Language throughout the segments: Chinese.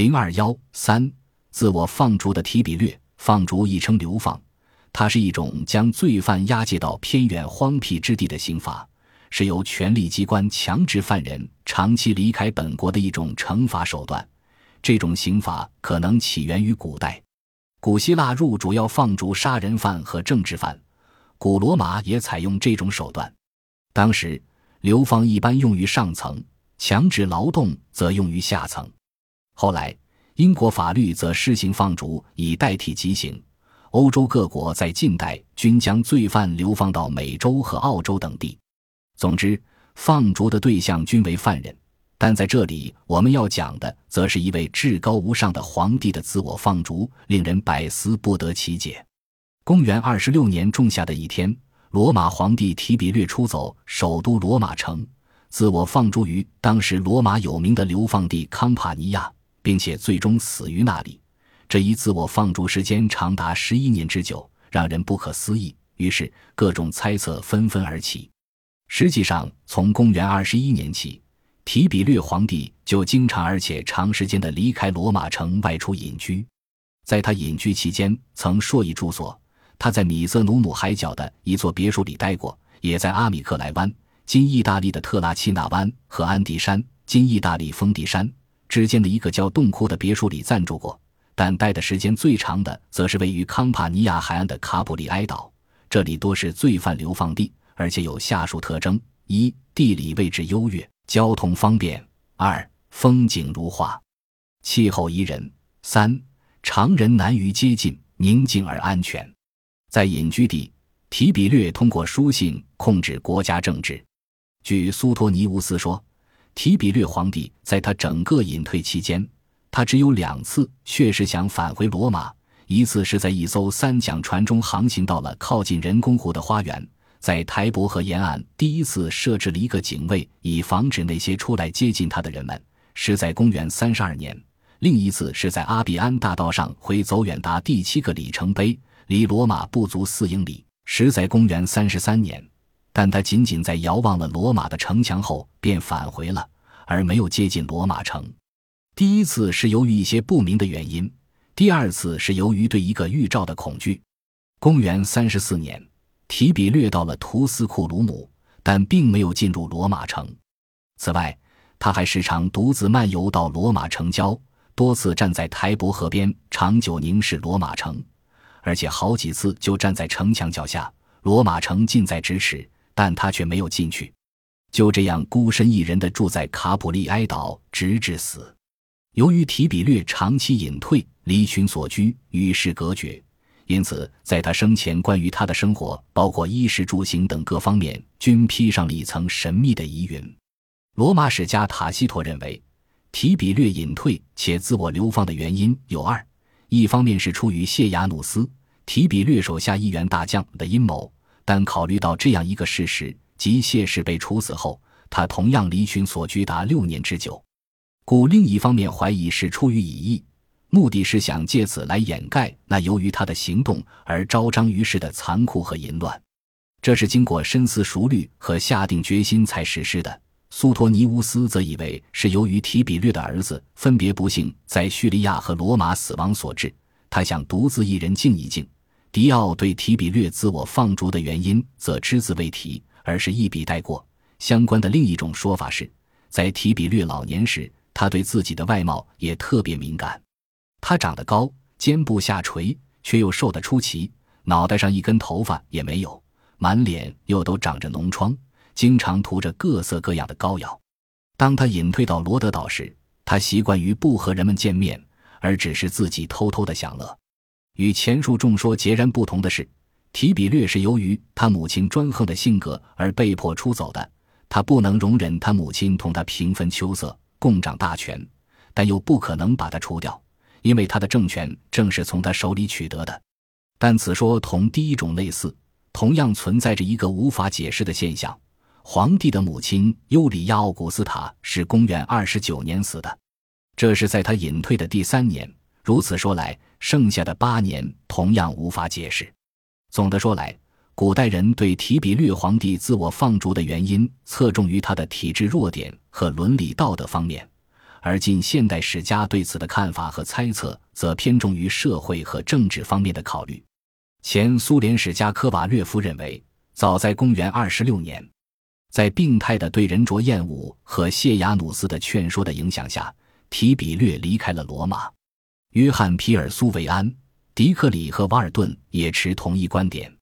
零二幺三，自我放逐的提比略，放逐亦称流放，它是一种将罪犯押解到偏远荒僻之地的刑罚，是由权力机关强制犯人长期离开本国的一种惩罚手段。这种刑罚可能起源于古代，古希腊入主要放逐杀人犯和政治犯，古罗马也采用这种手段。当时，流放一般用于上层，强制劳动则用于下层。后来，英国法律则施行放逐以代替极刑。欧洲各国在近代均将罪犯流放到美洲和澳洲等地。总之，放逐的对象均为犯人。但在这里，我们要讲的，则是一位至高无上的皇帝的自我放逐，令人百思不得其解。公元二十六年仲夏的一天，罗马皇帝提比略出走首都罗马城，自我放逐于当时罗马有名的流放地康帕尼亚。并且最终死于那里，这一自我放逐时间长达十一年之久，让人不可思议。于是各种猜测纷纷而起。实际上，从公元二十一年起，提比略皇帝就经常而且长时间的离开罗马城外出隐居。在他隐居期间，曾硕意住所。他在米泽努姆海角的一座别墅里待过，也在阿米克莱湾（今意大利的特拉奇纳湾）和安迪山（今意大利丰迪山）。之间的一个叫洞窟的别墅里暂住过，但待的时间最长的，则是位于康帕尼亚海岸的卡普里埃岛。这里多是罪犯流放地，而且有下述特征：一、地理位置优越，交通方便；二、风景如画，气候宜人；三、常人难于接近，宁静而安全。在隐居地，提比略通过书信控制国家政治。据苏托尼乌斯说。提比略皇帝在他整个隐退期间，他只有两次确实想返回罗马。一次是在一艘三桨船中航行到了靠近人工湖的花园，在台伯河沿岸第一次设置了一个警卫，以防止那些出来接近他的人们，是在公元三十二年；另一次是在阿比安大道上回走远达第七个里程碑，离罗马不足四英里，是在公元三十三年。但他仅仅在遥望了罗马的城墙后便返回了，而没有接近罗马城。第一次是由于一些不明的原因，第二次是由于对一个预兆的恐惧。公元三十四年，提比略到了图斯库鲁姆，但并没有进入罗马城。此外，他还时常独自漫游到罗马城郊，多次站在台伯河边长久凝视罗马城，而且好几次就站在城墙脚下，罗马城近在咫尺。但他却没有进去，就这样孤身一人的住在卡普利埃岛，直至死。由于提比略长期隐退、离群所居、与世隔绝，因此在他生前，关于他的生活，包括衣食住行等各方面，均披上了一层神秘的疑云。罗马史家塔西佗认为，提比略隐退且自我流放的原因有二：一方面是出于谢亚努斯（提比略手下一员大将）的阴谋。但考虑到这样一个事实，即谢氏被处死后，他同样离群所居达六年之久，故另一方面怀疑是出于疑义，目的是想借此来掩盖那由于他的行动而昭彰于世的残酷和淫乱。这是经过深思熟虑和下定决心才实施的。苏托尼乌斯则以为是由于提比略的儿子分别不幸在叙利亚和罗马死亡所致，他想独自一人静一静。迪奥对提比略自我放逐的原因则只字未提，而是一笔带过。相关的另一种说法是，在提比略老年时，他对自己的外貌也特别敏感。他长得高，肩部下垂，却又瘦得出奇，脑袋上一根头发也没有，满脸又都长着脓疮，经常涂着各色各样的膏药。当他隐退到罗德岛时，他习惯于不和人们见面，而只是自己偷偷的享乐。与前述众说截然不同的是，提比略是由于他母亲专横的性格而被迫出走的。他不能容忍他母亲同他平分秋色、共掌大权，但又不可能把他除掉，因为他的政权正是从他手里取得的。但此说同第一种类似，同样存在着一个无法解释的现象：皇帝的母亲尤里亚·奥古斯塔是公元二十九年死的，这是在他隐退的第三年。如此说来，剩下的八年同样无法解释。总的说来，古代人对提比略皇帝自我放逐的原因，侧重于他的体质弱点和伦理道德方面，而近现代史家对此的看法和猜测，则偏重于社会和政治方面的考虑。前苏联史家科瓦略夫认为，早在公元二十六年，在病态的对人卓厌恶和谢亚努斯的劝说的影响下，提比略离开了罗马。约翰·皮尔苏维安、迪克里和瓦尔顿也持同一观点。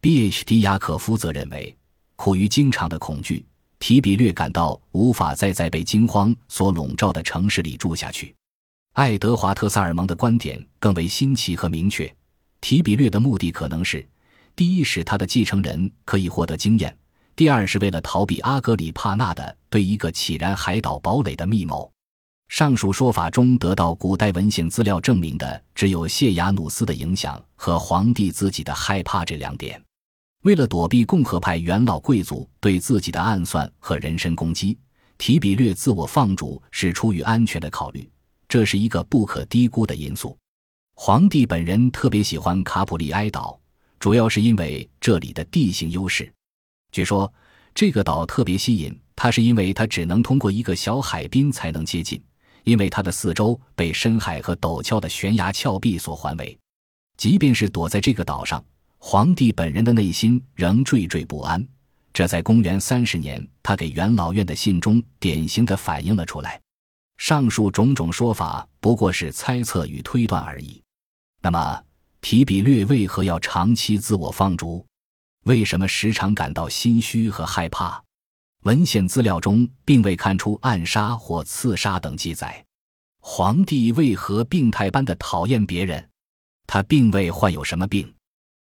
B.H.D. 雅可夫则认为，苦于经常的恐惧，提比略感到无法再在被惊慌所笼罩的城市里住下去。爱德华·特萨尔蒙的观点更为新奇和明确。提比略的目的可能是：第一，使他的继承人可以获得经验；第二，是为了逃避阿格里帕纳的对一个起燃海岛堡垒的密谋。上述说法中得到古代文献资料证明的，只有谢亚努斯的影响和皇帝自己的害怕这两点。为了躲避共和派元老贵族对自己的暗算和人身攻击，提比略自我放逐是出于安全的考虑，这是一个不可低估的因素。皇帝本人特别喜欢卡普利埃岛，主要是因为这里的地形优势。据说这个岛特别吸引他，是因为他只能通过一个小海滨才能接近，因为它的四周被深海和陡峭的悬崖峭壁所环围。即便是躲在这个岛上，皇帝本人的内心仍惴惴不安。这在公元三十年他给元老院的信中典型的反映了出来。上述种种说法不过是猜测与推断而已。那么，提比略为何要长期自我放逐？为什么时常感到心虚和害怕？文献资料中并未看出暗杀或刺杀等记载。皇帝为何病态般的讨厌别人？他并未患有什么病。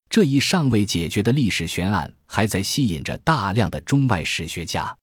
这一尚未解决的历史悬案还在吸引着大量的中外史学家。